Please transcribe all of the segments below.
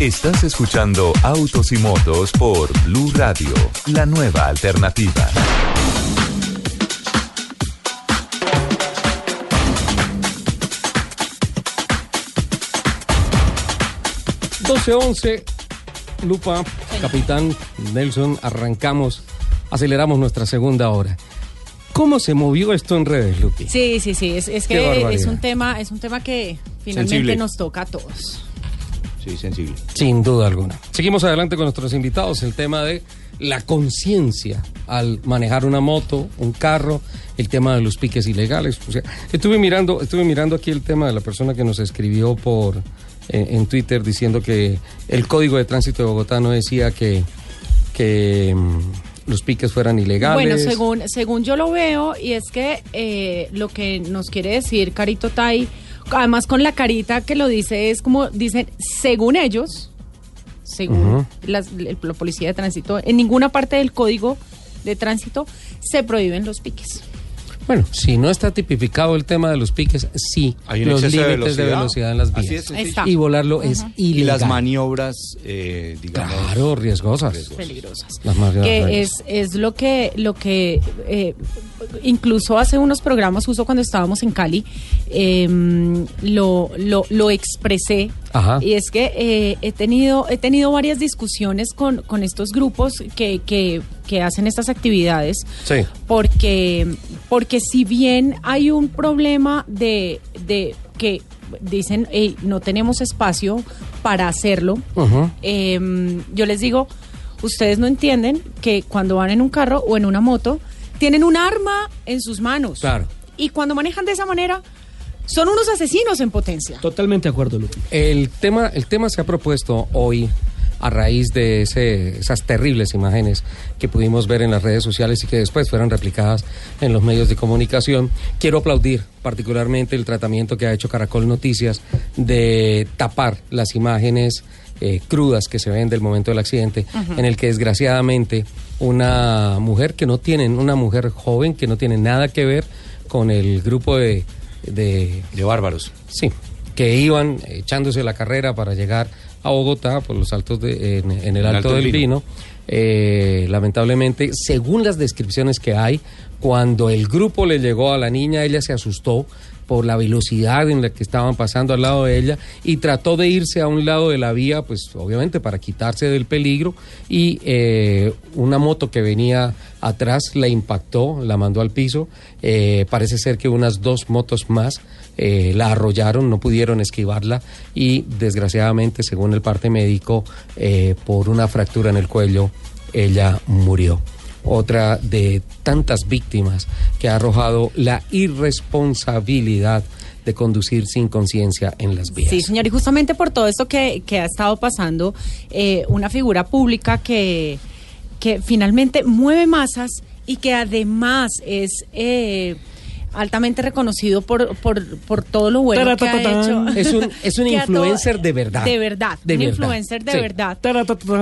Estás escuchando Autos y Motos por Blue Radio, la nueva alternativa. Doce once, Lupa, Capitán Nelson, arrancamos, aceleramos nuestra segunda hora. ¿Cómo se movió esto en redes, Lupi? Sí, sí, sí, es, que es un tema, es un tema que finalmente Sensible. nos toca a todos. Sí, sensible. Sin duda alguna. Seguimos adelante con nuestros invitados, el tema de la conciencia al manejar una moto, un carro, el tema de los piques ilegales. O sea, estuve mirando, estuve mirando aquí el tema de la persona que nos escribió por eh, en Twitter diciendo que el código de tránsito de Bogotá no decía que, que mm, los piques fueran ilegales. Bueno, según, según yo lo veo, y es que eh, lo que nos quiere decir Carito Tai, además con la carita que lo dice, es como dicen, según ellos, según las- el- la policía de tránsito, en ninguna parte del código de tránsito se prohíben los piques. Bueno, si no está tipificado el tema de los piques, sí, Hay un los de límites de velocidad. en las Así vías. es. Y volarlo es Y ilegal. las maniobras, eh, digamos. Claro, riesgosas. peligrosas. Las más que es, es lo que lo que eh, incluso hace unos programas justo cuando estábamos en Cali eh, lo, lo, lo expresé Ajá. y es que eh, he tenido he tenido varias discusiones con, con estos grupos que, que, que hacen estas actividades Sí. porque porque si bien hay un problema de, de que dicen "Ey, no tenemos espacio para hacerlo eh, yo les digo, ustedes no entienden que cuando van en un carro o en una moto, tienen un arma en sus manos. Claro. Y cuando manejan de esa manera, son unos asesinos en potencia. Totalmente de acuerdo, Lupi. El tema, el tema se ha propuesto hoy a raíz de ese- esas terribles imágenes que pudimos ver en las redes sociales y que después fueron replicadas en los medios de comunicación. Quiero aplaudir particularmente el tratamiento que ha hecho Caracol Noticias de tapar las imágenes eh, crudas que se ven del momento del accidente, en el que desgraciadamente una mujer que no tiene, una mujer joven que no tiene nada que ver con el grupo de, de De bárbaros. Sí, que iban echándose la carrera para llegar a Bogotá por los altos de, en, en el Alto, del Vino. Eh, lamentablemente, según las descripciones que hay, cuando el grupo le llegó a la niña, ella se asustó por la velocidad en la que estaban pasando al lado de ella y trató de irse a un lado de la vía, pues obviamente para quitarse del peligro y eh, una moto que venía atrás la impactó, la mandó al piso. Eh, parece ser que unas dos motos más eh, la arrollaron, no pudieron esquivarla y desgraciadamente, según el parte médico, eh, por una fractura en el cuello, ella murió. Otra de tantas víctimas que ha arrojado la irresponsabilidad de conducir sin conciencia en las vías. Sí, señor, y justamente por todo esto que, que ha estado pasando, eh, una figura pública que, que finalmente mueve masas y que además es altamente reconocido por, por, por todo lo bueno que ha hecho. Es un, es un influencer de verdad. De verdad, De un verdad. influencer de Sí. verdad.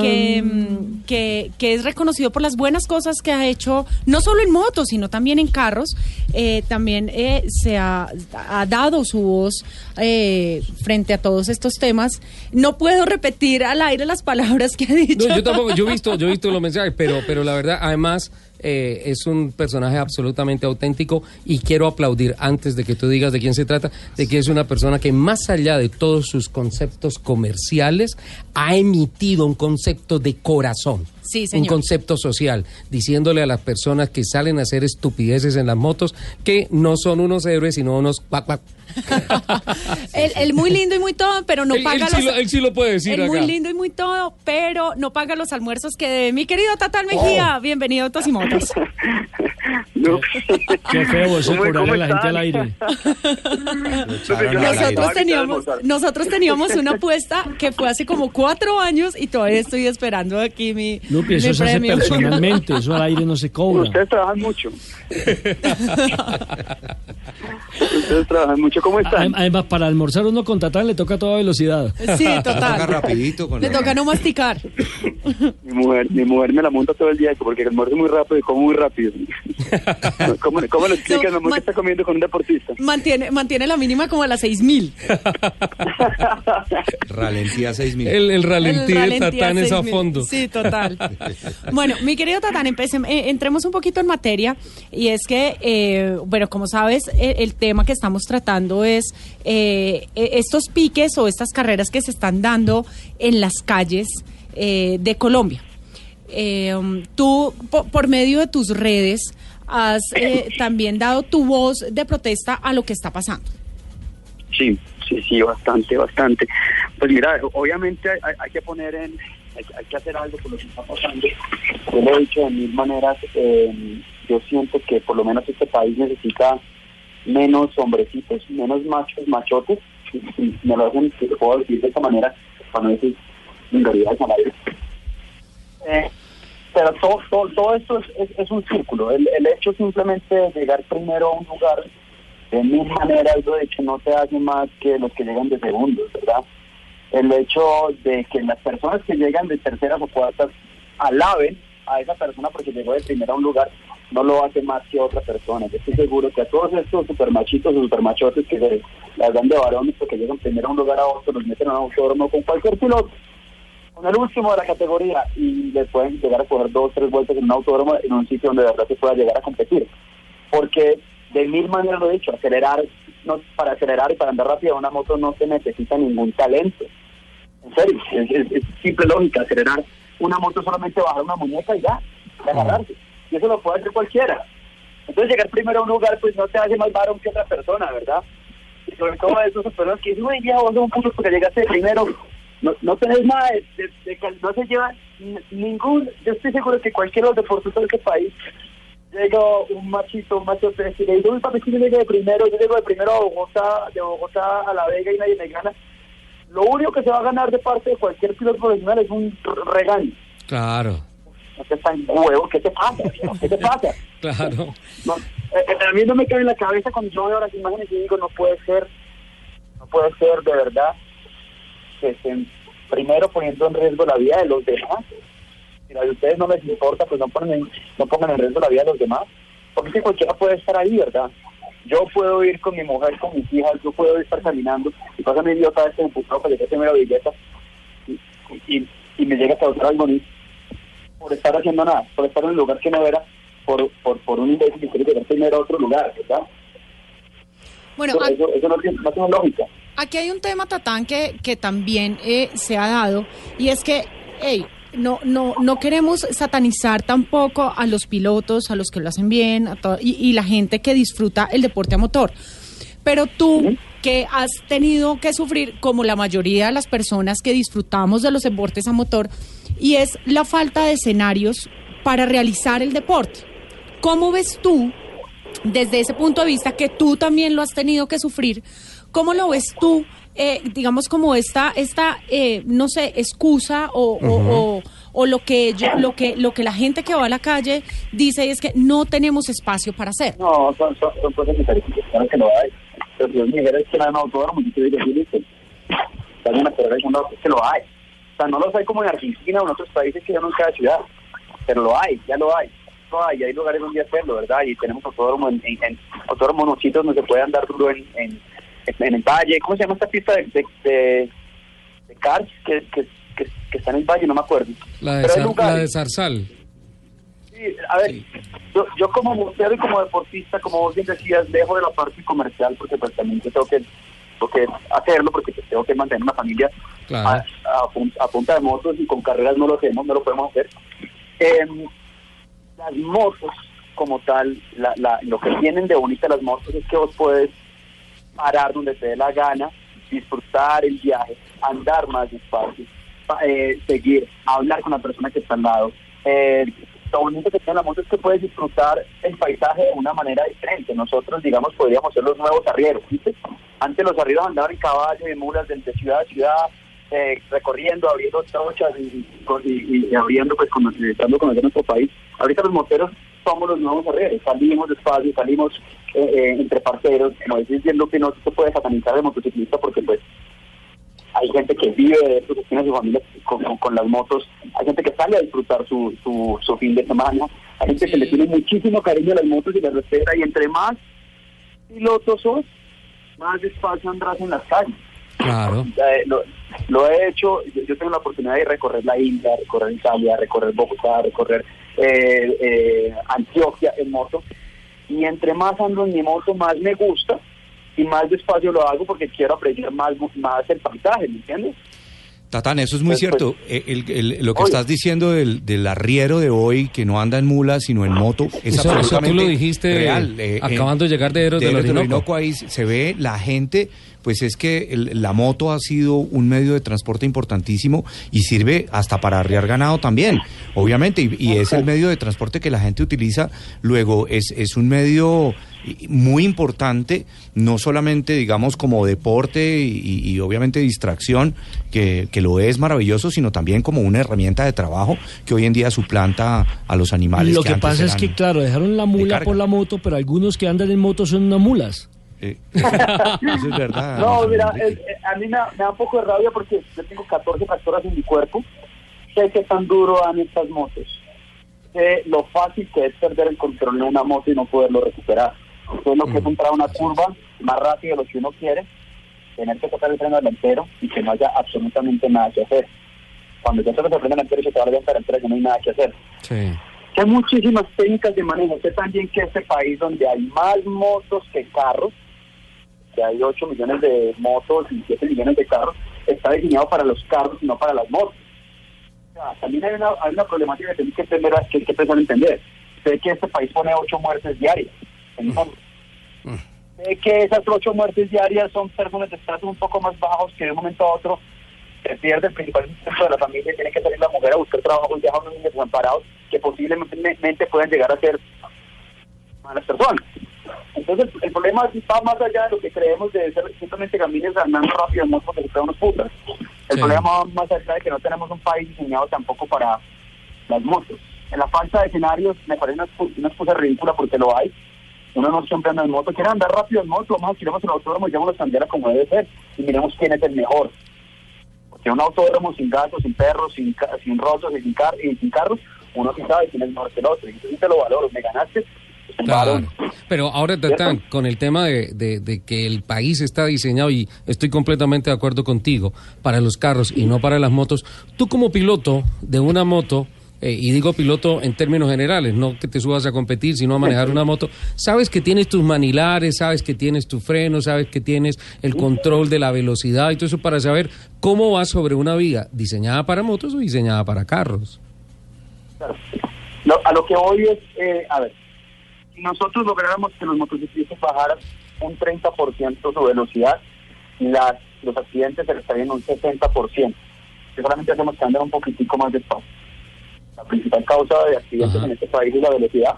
Que, mm, que, que es reconocido por las buenas cosas que ha hecho, no solo en motos, sino también en carros. Eh, también eh, se ha, ha dado su voz eh, frente a todos estos temas. No puedo repetir al aire las palabras que ha dicho. No, yo tampoco, yo he visto, yo he visto los mensajes, pero, pero la verdad, además, eh, es un personaje absolutamente auténtico y quiero aplaudir antes de que tú digas de quién se trata, de que es una persona que más allá de todos sus conceptos comerciales, ha emitido un concepto de corazón. Sí, un señor. concepto social, diciéndole a las personas que salen a hacer estupideces en las motos que no son unos héroes, sino unos cuac, cuac. Él, él muy lindo y muy todo, pero no paga él sí los... lo- él sí lo puede decir Él muy lindo y muy todo, pero no paga los almuerzos que debe. Mi querido Tatal Mejía, Oh. bienvenido a Autos Qué feo eso ¿Cómo- cobrarle a la gente al están? aire. Nosotros teníamos, nosotros teníamos una apuesta que fue hace como cuatro años y todavía estoy esperando aquí mi, Lupi, eso mi se hace premio. personalmente, eso al aire no se cobra. Ustedes trabajan mucho. Ustedes trabajan mucho. ¿Cómo están? Adem- Además, para almorzar uno con Tatán le toca a toda velocidad. Sí, Toca total. rapidito con Le la- toca no masticar. Mi mujer, mi mujer me la monta todo el día porque almuerzo muy rápido y como muy rápido. ¿Cómo, cómo mi amor, ma- que está comiendo con un deportista? Mantiene, mantiene la mínima como a las seis mil. Ralentía 6000. El, el ralentí de Tatán es a 6.000. fondo. Sí, total. Bueno, mi querido Tatán, empecem- eh, entremos un poquito en materia y es que, eh, bueno, como sabes, eh, el tema que estamos tratando es eh, eh, estos piques o estas carreras que se están dando en las calles eh, de Colombia. Eh, um, tú, po- por medio de tus redes, has eh, también dado tu voz de protesta a lo que está pasando. Sí, sí, bastante, bastante. Pues mira, obviamente hay, que poner en, hay, hay que hacer algo por lo que está pasando. Yo lo he dicho de mil maneras, eh, yo siento que por lo menos este país necesita menos hombrecitos, menos machos, machotes, me lo hacen, puedo decir de esta manera, para no decir. Eh, pero todo, todo, todo esto es, es- es un círculo. El, el hecho simplemente de llegar primero a un lugar, de mil maneras, lo he dicho, no te hace más que los que llegan de segundos, ¿verdad? El hecho de que las personas que llegan de terceras o cuartas alaben a esa persona porque llegó de primero a un lugar, no lo hace más que otra persona. Yo estoy seguro que a todos estos supermachitos o supermachotes que se las dan de varones porque llegan primero a un lugar a otro, los meten a un autódromo con cualquier piloto, con el último de la categoría y le pueden llegar a coger dos, tres vueltas en un autódromo en un sitio donde de verdad se pueda llegar a competir. Porque de mil maneras lo he dicho, acelerar, no, para acelerar y para andar rápido una moto no se necesita ningún talento. En serio, es, es- es simple lógica, acelerar una moto solamente bajar una muñeca y ya, y agarrarse. Y eso lo puede hacer cualquiera. Entonces llegar primero a un lugar pues no te hace más varón que otra persona, ¿verdad? Y sobre todo a esas personas que dicen, uy, viejo, vos un puto porque llegaste primero. No, no tenés nada de, de- de no se lleva ningún, yo estoy seguro que cualquiera de los deportistas de este país llega un machito, un macho tres y le si yo llegué de primero, yo llego de primero a Bogotá, de Bogotá a La Vega y nadie me gana. Lo único que se va a ganar de parte de cualquier piloto profesional es un r- regaño. Claro, No te están huevo, ¿qué te pasa? ¿Qué te pasa? claro. No, eh, eh, a mí no me cabe en la cabeza cuando yo veo las imágenes y digo, no puede ser, no puede ser de verdad que estén primero poniendo en riesgo la vida de los demás. Si a ustedes no les importa, pues no pongan, en, no pongan en riesgo la vida de los demás. Porque que cualquiera puede estar ahí, ¿verdad? Yo puedo ir con mi mujer, con mis hijas, yo puedo estar caminando y pasa mi idiota este empujado para llegar primero a Villeta y, y, y me llega a causar algo por estar haciendo nada, por estar en un lugar que no era, por, por, por un imbécil que quiere llegar primero a otro lugar, ¿verdad? Bueno, Eso, a- eso, eso no, tiene, no tiene lógica. Aquí hay un tema, Tatán, que, que también eh, se ha dado, y es que, hey, no, no, no queremos satanizar tampoco a los pilotos, a los que lo hacen bien, a y, y la gente que disfruta el deporte a motor. Pero tú, que has tenido que sufrir, como la mayoría de las personas que disfrutamos de los deportes a motor, y es la falta de escenarios para realizar el deporte. ¿Cómo ves tú desde ese punto de vista que tú también lo has tenido que sufrir, ¿cómo lo ves tú, eh, digamos, como esta, esta eh, no sé, excusa o, o- o- o lo que yo, lo que, lo que la gente que va a la calle dice es que no tenemos espacio para hacer? No, son, son, son cosas estadísticas, claro que lo hay. Pero si yo me dijera es que no hay un autódromo, yo te diría, sí, listo. Y no, es que lo hay. O sea, no los hay como en Argentina o en otros países que ya no en cada ciudad. Pero lo hay, ya lo hay. Lo hay, y hay lugares donde hacerlo, ¿verdad? Y tenemos autódromo en, en, en autódromo en unos sitios donde se puede andar duro en, en, en el valle. ¿Cómo se llama esta pista de, de, de, de cars que, que, que, que está en el valle? No me acuerdo. La de, Pero hay Zar- lugares. la de Zarzal. Sí, a ver, yo, yo como museo y como deportista, como vos bien decías, dejo de la parte comercial porque pues también yo tengo que, tengo que hacerlo porque pues, tengo que mantener una familia Claro. a, a pun- a punta de motos y con carreras no lo hacemos, no lo podemos hacer. Em, las motos como tal, la, la, lo que tienen de bonita las motos es que vos puedes parar donde te dé la gana, disfrutar el viaje, andar más despacio, pa- eh, seguir, hablar con la persona que está al lado, eh, lo bonito que tiene la moto es que puedes disfrutar el paisaje de una manera diferente. Nosotros, digamos, podríamos ser los nuevos arrieros, ¿viste? Antes los arrieros andaban en caballo y mulas de, ciudad a ciudad, eh, recorriendo, abriendo trochas y, abriendo, pues, con, conocer nuestro país. Ahorita los moteros somos los nuevos arrieros, salimos despacio, salimos eh, eh, entre parceros, como decís bien, lo que no se puede satanizar de motociclista porque, pues, hay gente que vive de esto, que tiene su familia con, con- con las motos, hay gente que sale a disfrutar su, su, su fin de semana, hay gente que le tiene muchísimo cariño a las motos y las respeta, y entre más pilotos sos, más despacio andarás en las calles. Claro. Eh, lo, lo he hecho, yo, yo tengo la oportunidad de recorrer la India, recorrer Italia, recorrer Bogotá, recorrer eh, eh, Antioquia en moto, y entre más ando en mi moto, más me gusta, y más despacio lo hago porque quiero apreciar más, más el paisaje, ¿me entiendes? Tatán, eso es muy Pues, cierto. Eh, el- el- lo que Oye. estás diciendo del, del arriero de hoy, que no anda en mula, sino en moto, es Eso- eso tú absolutamente lo dijiste, real. Eh, acabando de llegar de Héroes del Héroes Orinoco. ahí se ve la gente, pues es que el- la moto ha sido un medio de transporte importantísimo y sirve hasta para arriar ganado también, obviamente, y, y es el medio de transporte que la gente utiliza. Luego, es, es un medio muy importante, no solamente, digamos, como deporte y, y obviamente distracción, que, que lo es maravilloso, sino también como una herramienta de trabajo que hoy en día suplanta a los animales. Lo que, antes pasa es que, claro, dejaron la mula por la moto, pero algunos que andan en moto son unas mulas. Eh, eso es verdad. No, mira, eh, a mí me da, me da un poco de rabia porque yo tengo 14 factoras en mi cuerpo. Sé que tan duro dan estas motos. Sé lo fácil que es perder el control de una moto y no poderlo recuperar. Sé lo que es entrar a una curva más rápido de lo que uno quiere, tener que tocar el freno delantero y que no haya absolutamente nada que hacer. Cuando ya tocas el freno delantero y se te va a levantar el tren, no hay nada que hacer. Sí. Hay muchísimas técnicas de manejo. Sé también que este país donde hay más motos que carros, que hay 8 millones de motos y 7 millones de carros, está diseñado para los carros y no para las motos. También hay una, hay una problemática que tenemos que, entender, que hay que empezar entender. Sé que este país pone 8 muertes diarias en motos. Sé que esas 8 muertes diarias son personas de estatus un poco más bajos que de un momento a otro se pierde el principal de la familia y tiene que salir la mujer a buscar trabajo y dejar a unos niños desamparados que posiblemente puedan llegar a ser malas personas. Entonces, el problema va más allá de lo que creemos de ser simplemente camines andando rápido en moto porque se unos putas. El Sí. problema va más allá de que no tenemos un país diseñado tampoco para las motos. En la falta de escenarios me parece una, una excusa ridícula porque lo hay. Uno no siempre anda en moto, quiere andar rápido en moto, vamos a tiremos el autódromo y llevamos la bandera como debe ser y miremos quién es el mejor. Porque un autódromo sin gatos, sin perros, sin, sin rotos y sin, car y sin carros, uno sí sabe quién es mejor que el otro. Y entonces te lo valoro, me ganaste, Claro. Pero ahora, Tatán, con el tema de, de- de que el país está diseñado, y estoy completamente de acuerdo contigo, para los carros y no para las motos, tú como piloto de una moto, eh, y digo piloto en términos generales, no que te subas a competir, sino a manejar una moto, sabes que tienes tus manilares, sabes que tienes tu freno, sabes que tienes el control de la velocidad y todo eso para saber cómo vas sobre una vía diseñada para motos o diseñada para carros. Claro. A lo que voy es, eh, a ver, si nosotros lográramos que los motociclistas bajaran un 30% su velocidad, las, los accidentes se estarían en un 60%. Que solamente hacemos que anden un poquitico más despacio. La principal causa de accidentes Ajá. en este país es la velocidad.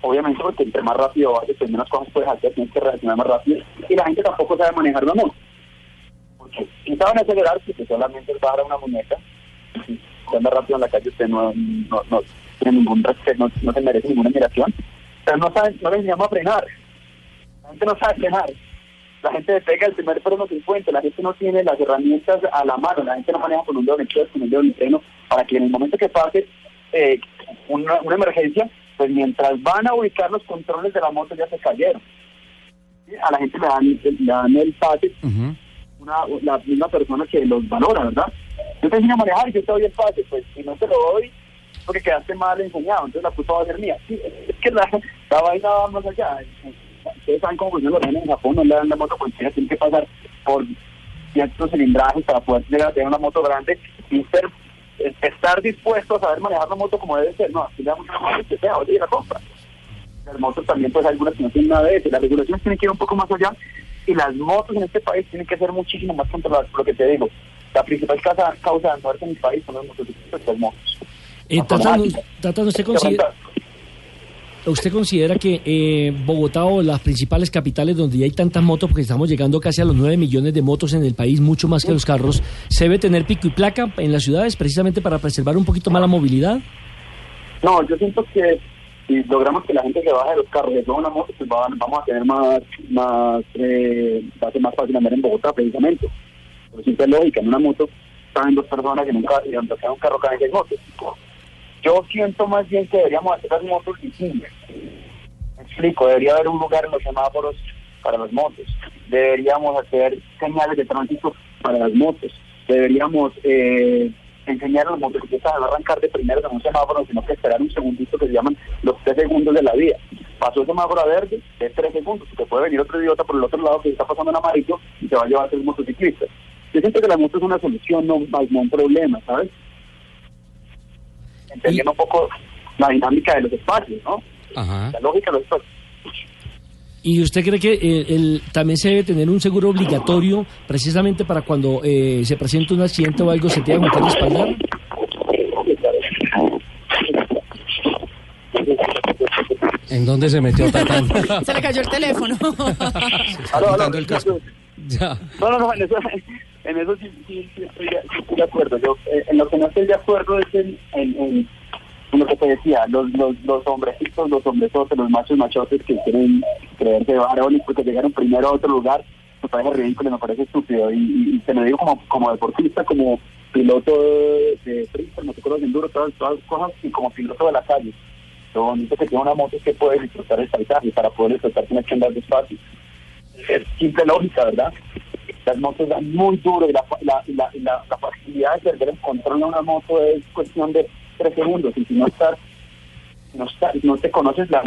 Obviamente porque entre más rápido vas, pues menos cosas puedes hacer, tienes que reaccionar más rápido. Y la gente tampoco sabe manejar una moto. Porque si saben acelerar, pues solamente es bajar a una muñeca si anda rápido en la calle usted no, no, no tiene ningún respeto, no, no se merece ninguna admiración. No saben, no les llama a frenar. La gente no sabe frenar. La gente le pega el primer freno que encuentra, la gente no tiene las herramientas a la mano, la gente no maneja con un dedo en el con un dedo en el freno, para que en el momento que pase eh, una, una emergencia, pues mientras van a ubicar los controles de la moto ya se cayeron. ¿Sí? A la gente le dan, le dan el pase una, la misma persona que los valora, ¿verdad? Yo te enseño a manejar y yo te doy el pase, pues si no te lo doy, porque quedaste mal enseñado, entonces la culpa va a ser mía. Sí, es que la, la vaina va más allá. Ustedes saben cómo funciona los en Japón, no le dan la moto cualquiera, tiene que pasar por ciertos cilindrajes para poder llegar a tener una moto grande y ser, es- estar dispuesto a saber manejar la moto como debe ser. No, aquí le damos una moto que sea, oye, la compra. Las motos también, pues algunas que no tienen nada de eso. Las regulaciones tienen que ir un poco más allá y las motos en este país tienen que ser muchísimo más controladas. Por lo que te digo, la principal causa, causa de muerte en mi país son las motocicletas y las motos. Eh. Tatán, ¿usted considera. ¿Usted considera que eh, Bogotá o las principales capitales donde ya hay tantas motos, porque estamos llegando casi a los 9 millones de motos en el país, mucho más que los carros, se debe tener pico y placa en las ciudades precisamente para preservar un poquito más la movilidad? No, yo siento que si logramos que la gente se baje de los carros y una moto, pues va- vamos a tener más, más, eh, va a ser más fácil andar en Bogotá precisamente. Por simple lógica, en una moto caben dos personas y nunca, y donde sea un carro caben seis motos. Yo siento más bien que deberíamos hacer las motos visibles. Me explico, debería haber un lugar en los semáforos para las motos. Deberíamos hacer señales de tránsito para las motos. Deberíamos eh, enseñar a los motociclistas a arrancar de primero en un semáforo, sino que esperar un segundito que se llaman los tres segundos de la vía. Pasó el semáforo a verde, es tres segundos, porque puede venir otro idiota por el otro lado que está pasando en amarillo y se va a llevar a ser motociclista. Yo siento que la moto es una solución, no, no un problema, ¿sabes? Entendiendo un poco la dinámica de los espacios, ¿no? Ajá. La lógica de los espacios. ¿Y usted cree que eh, el- también se debe tener un seguro obligatorio precisamente para cuando eh, se presente un accidente o algo se tenga que respaldar? ¿En dónde se metió Tatán? Se le cayó el teléfono. Aló, aló, quitando el casco. ya. No, no, no, en eso, en eso sí, sí, sí estoy, de, acuerdo. Yo, eh, en lo que no estoy de acuerdo es en, lo que te decía, los, los, los hombrecitos, los hombresotes, los machos machotes que quieren creerse varones porque llegaron primero a otro lugar, me parece ridículo, me parece estúpido. Y, y, y te lo digo como, como deportista, como piloto de, de freestyle, motocross, enduro, todas, todas las cosas, y como piloto de la calle. Lo bonito que tiene una moto es que puedes disfrutar el paisaje, para poder disfrutar tienes que andar despacio es simple lógica, ¿verdad? Las motos dan muy duro y la, la, la, la, la facilidad de perder el control de una moto es cuestión de tres segundos. Y si no estás, no, estás, no te conoces la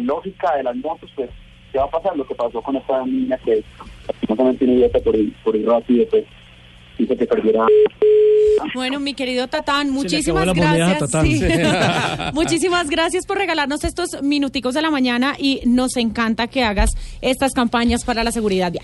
lógica de las motos, pues te va a pasar lo que pasó con esta niña que lastimosamente una idiota por ir, por ir rápido, pues hizo que perdiera. Bueno, mi querido Tatán, muchísimas gracias. Tatán. Sí. muchísimas gracias por regalarnos estos minuticos de la mañana y nos encanta que hagas estas campañas para la seguridad vial.